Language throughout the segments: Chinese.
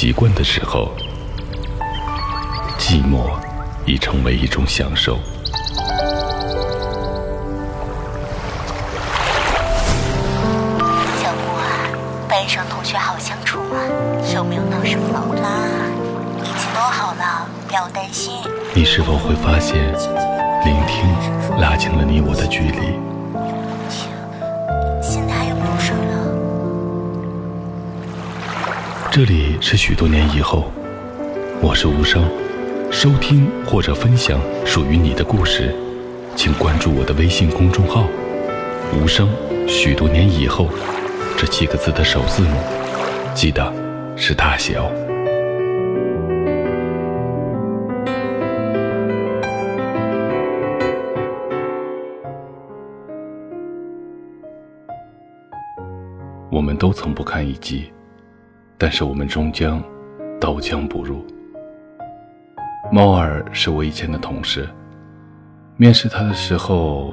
习惯的时候，寂寞已成为一种享受。小木啊，班上同学好相处吗？有没有闹什么矛盾啊？一切都好了，不要担心。你是否会发现，聆听拉近了你我的距离？这里是许多年以后，我是无声。收听或者分享属于你的故事，请关注我的微信公众号“无声”。许多年以后，这七个字的首字母，记得是大写哦。我们都曾不堪一击，但是我们终将刀枪不入。猫儿是我以前的同事，面试他的时候，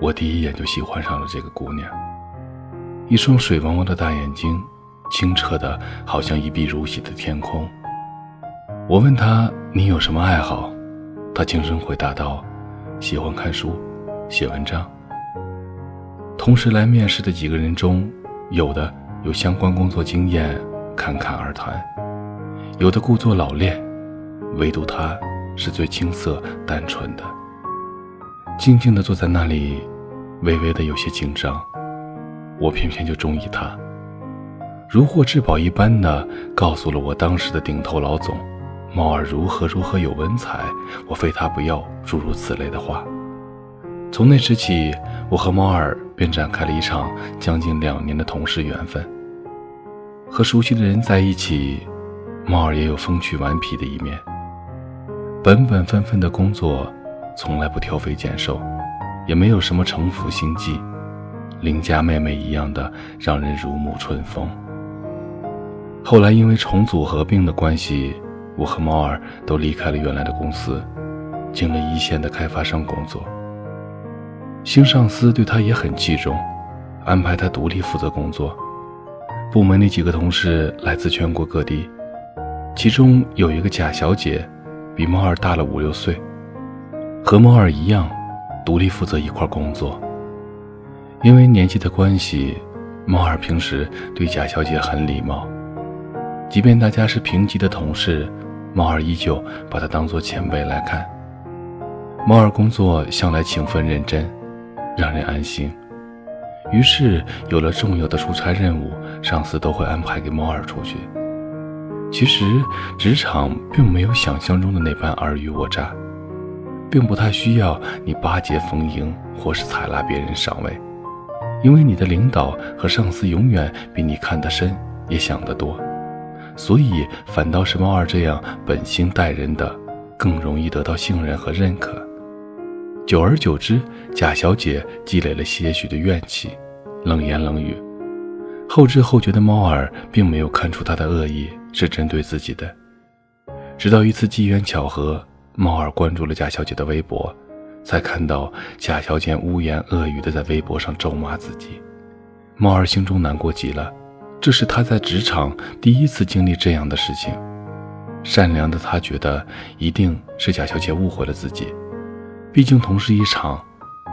我第一眼就喜欢上了这个姑娘。一双水汪汪的大眼睛，清澈的好像一碧如洗的天空。我问她：“你有什么爱好？”她轻声回答道：“喜欢看书，写文章。”同时来面试的几个人中，有的有相关工作经验，侃侃而谈；有的故作老练。唯独他是最青涩单纯的，静静地坐在那里，微微的有些紧张。我偏偏就中意他，如获至宝一般的告诉了我当时的顶头老总，猫儿如何如何有文采，我非他不要，诸如此类的话。从那时起，我和猫儿便展开了一场将近两年的同事缘分。和熟悉的人在一起，猫儿也有风趣顽皮的一面。本本分分的工作，从来不挑肥拣瘦，也没有什么城府心计，邻家妹妹一样的让人如沐春风。后来因为重组合并的关系，我和猫儿都离开了原来的公司，进了一线的开发商工作。新上司对他也很器重，安排他独立负责工作。部门里几个同事来自全国各地，其中有一个贾小姐。比猫儿大了五六岁，和猫儿一样，独立负责一块工作。因为年纪的关系，猫儿平时对贾小姐很礼貌，即便大家是平级的同事，猫儿依旧把她当做前辈来看。猫儿工作向来勤奋认真，让人安心。于是有了重要的出差任务，上司都会安排给猫儿出去。其实，职场并没有想象中的那般尔虞我诈，并不太需要你巴结逢迎或是采纳别人上位，因为你的领导和上司永远比你看得深，也想得多，所以反倒是猫儿这样本心待人的，更容易得到信任和认可。久而久之，贾小姐积累了些许的怨气，冷言冷语。后知后觉的猫儿并没有看出他的恶意是针对自己的，直到一次机缘巧合，猫儿关注了贾小姐的微博，才看到贾小姐污言恶语的在微博上咒骂自己。猫儿心中难过极了，这是他在职场第一次经历这样的事情。善良的他觉得一定是贾小姐误会了自己，毕竟同事一场，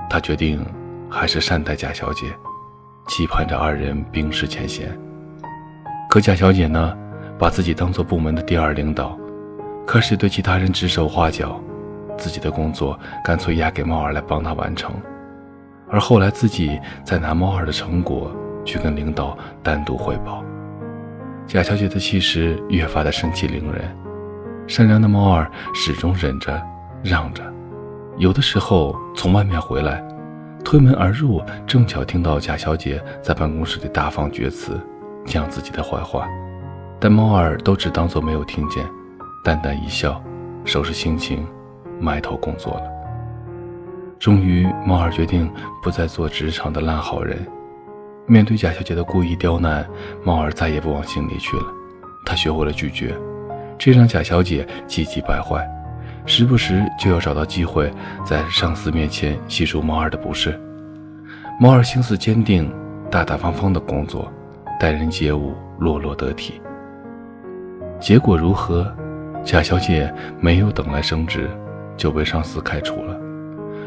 他决定还是善待贾小姐。期盼着二人冰释前嫌，可贾小姐呢，把自己当做部门的第二领导，开始对其他人指手画脚，自己的工作干脆压给猫儿来帮她完成，而后来自己再拿猫儿的成果去跟领导单独汇报。贾小姐的气势越发的盛气凌人，善良的猫儿始终忍着让着，有的时候从外面回来。推门而入，正巧听到贾小姐在办公室里大放厥词，讲自己的坏话，但猫儿都只当做没有听见，淡淡一笑，收拾心情，埋头工作了。终于，猫儿决定不再做职场的烂好人。面对贾小姐的故意刁难，猫儿再也不往心里去了。他学会了拒绝，这让贾小姐气急败坏。时不时就要找到机会，在上司面前细数猫儿的不是。猫儿心思坚定，大大方方的工作，待人接物落落得体。结果如何？贾小姐没有等来升职，就被上司开除了，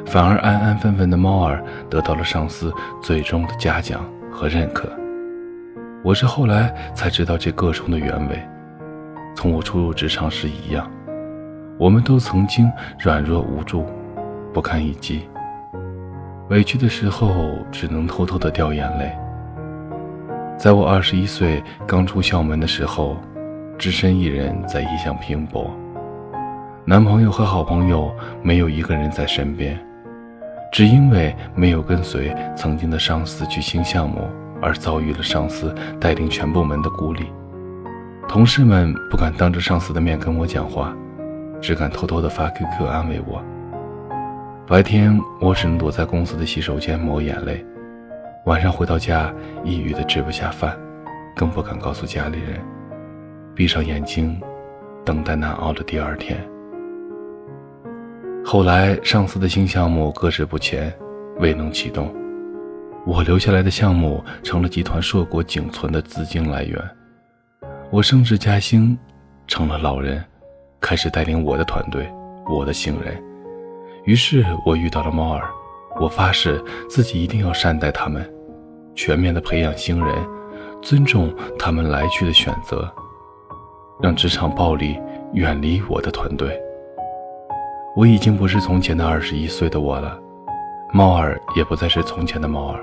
反而安安分分的猫儿得到了上司最终的嘉奖和认可。我是后来才知道这个中的原委，从我初入职场时一样，我们都曾经软弱无助，不堪一击，委屈的时候只能偷偷的掉眼泪。在我二十一岁刚出校门的时候。只身一人在异乡拼搏，男朋友和好朋友没有一个人在身边，只因为没有跟随曾经的上司去新项目，而遭遇了上司带领全部门的孤立。同事们不敢当着上司的面跟我讲话，只敢偷偷的发 QQ 安慰我。白天我只能躲在公司的洗手间抹眼泪，晚上回到家抑郁的吃不下饭，更不敢告诉家里人。闭上眼睛，等待难熬的第二天。后来，上司的新项目搁置不前，未能启动，我留下来的项目成了集团硕果仅存的资金来源。我升职加薪，成了老人，开始带领我的团队，我的新人。于是我遇到了猫儿，我发誓自己一定要善待他们，全面的培养新人，尊重他们来去的选择。让职场暴力远离我的团队。我已经不是从前的二十一岁的我了，猫儿也不再是从前的猫儿。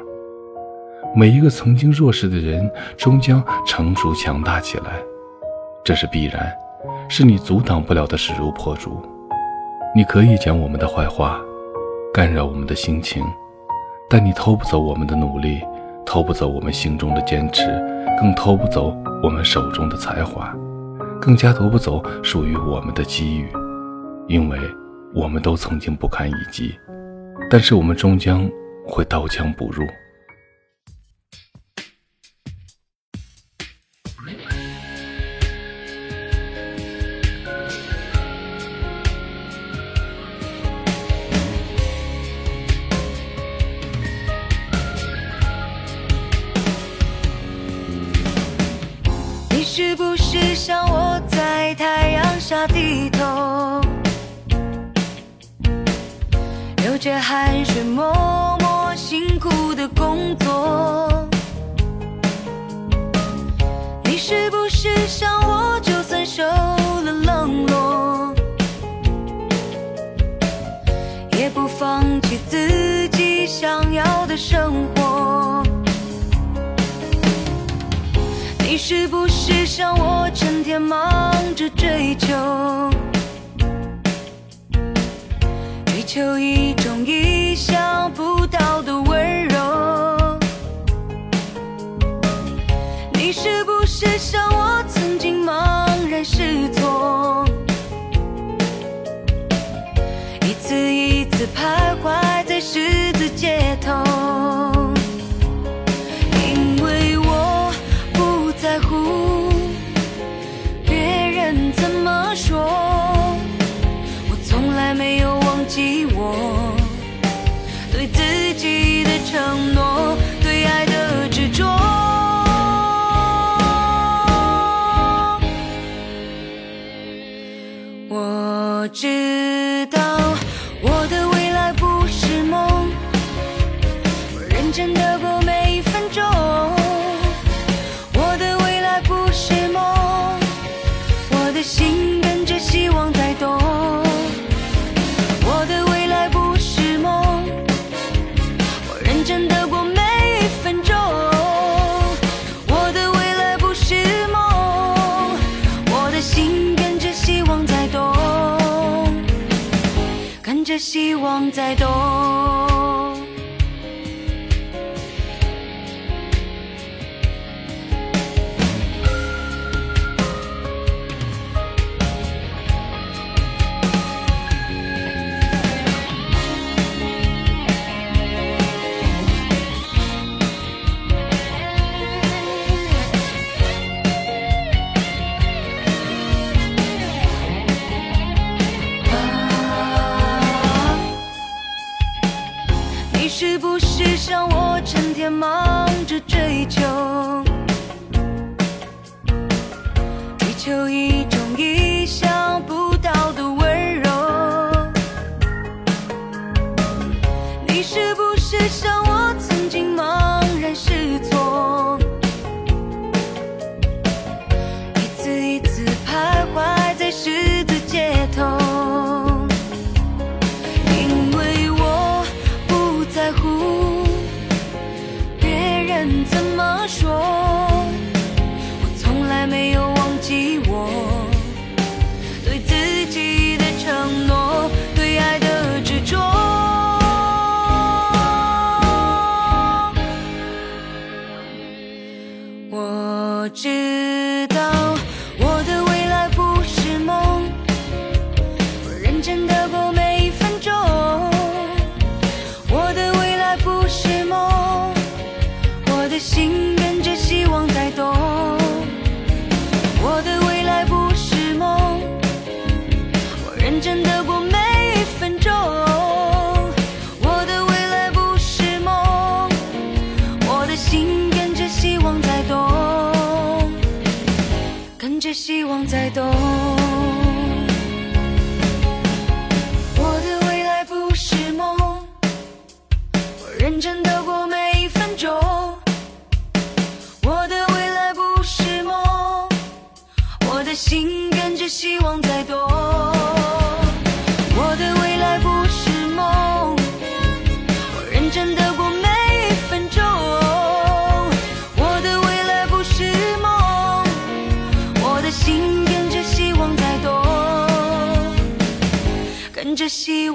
每一个曾经弱势的人，终将成熟强大起来，这是必然，是你阻挡不了的势如破竹。你可以讲我们的坏话，干扰我们的心情，但你偷不走我们的努力，偷不走我们心中的坚持，更偷不走我们手中的才华。更加夺不走属于我们的机遇，因为我们都曾经不堪一击，但是我们终将会刀枪不入。低头，流着汗水，默默辛苦的工作。你是不是像我，就算受了冷落，也不放弃自己想要的生活？你是不是像我，整天忙着追求，追求一种意想不到的温柔？你是不是像我，承诺，对爱的执着。我知道我的未来不是梦，我认真的过每一分钟。我的未来不是梦，我的心光在动。忙着追求，追求一。我知道希望在动我的未来不是梦我认真的过每一分钟我的未来不是梦我的心跟着希望在动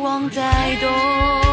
光在动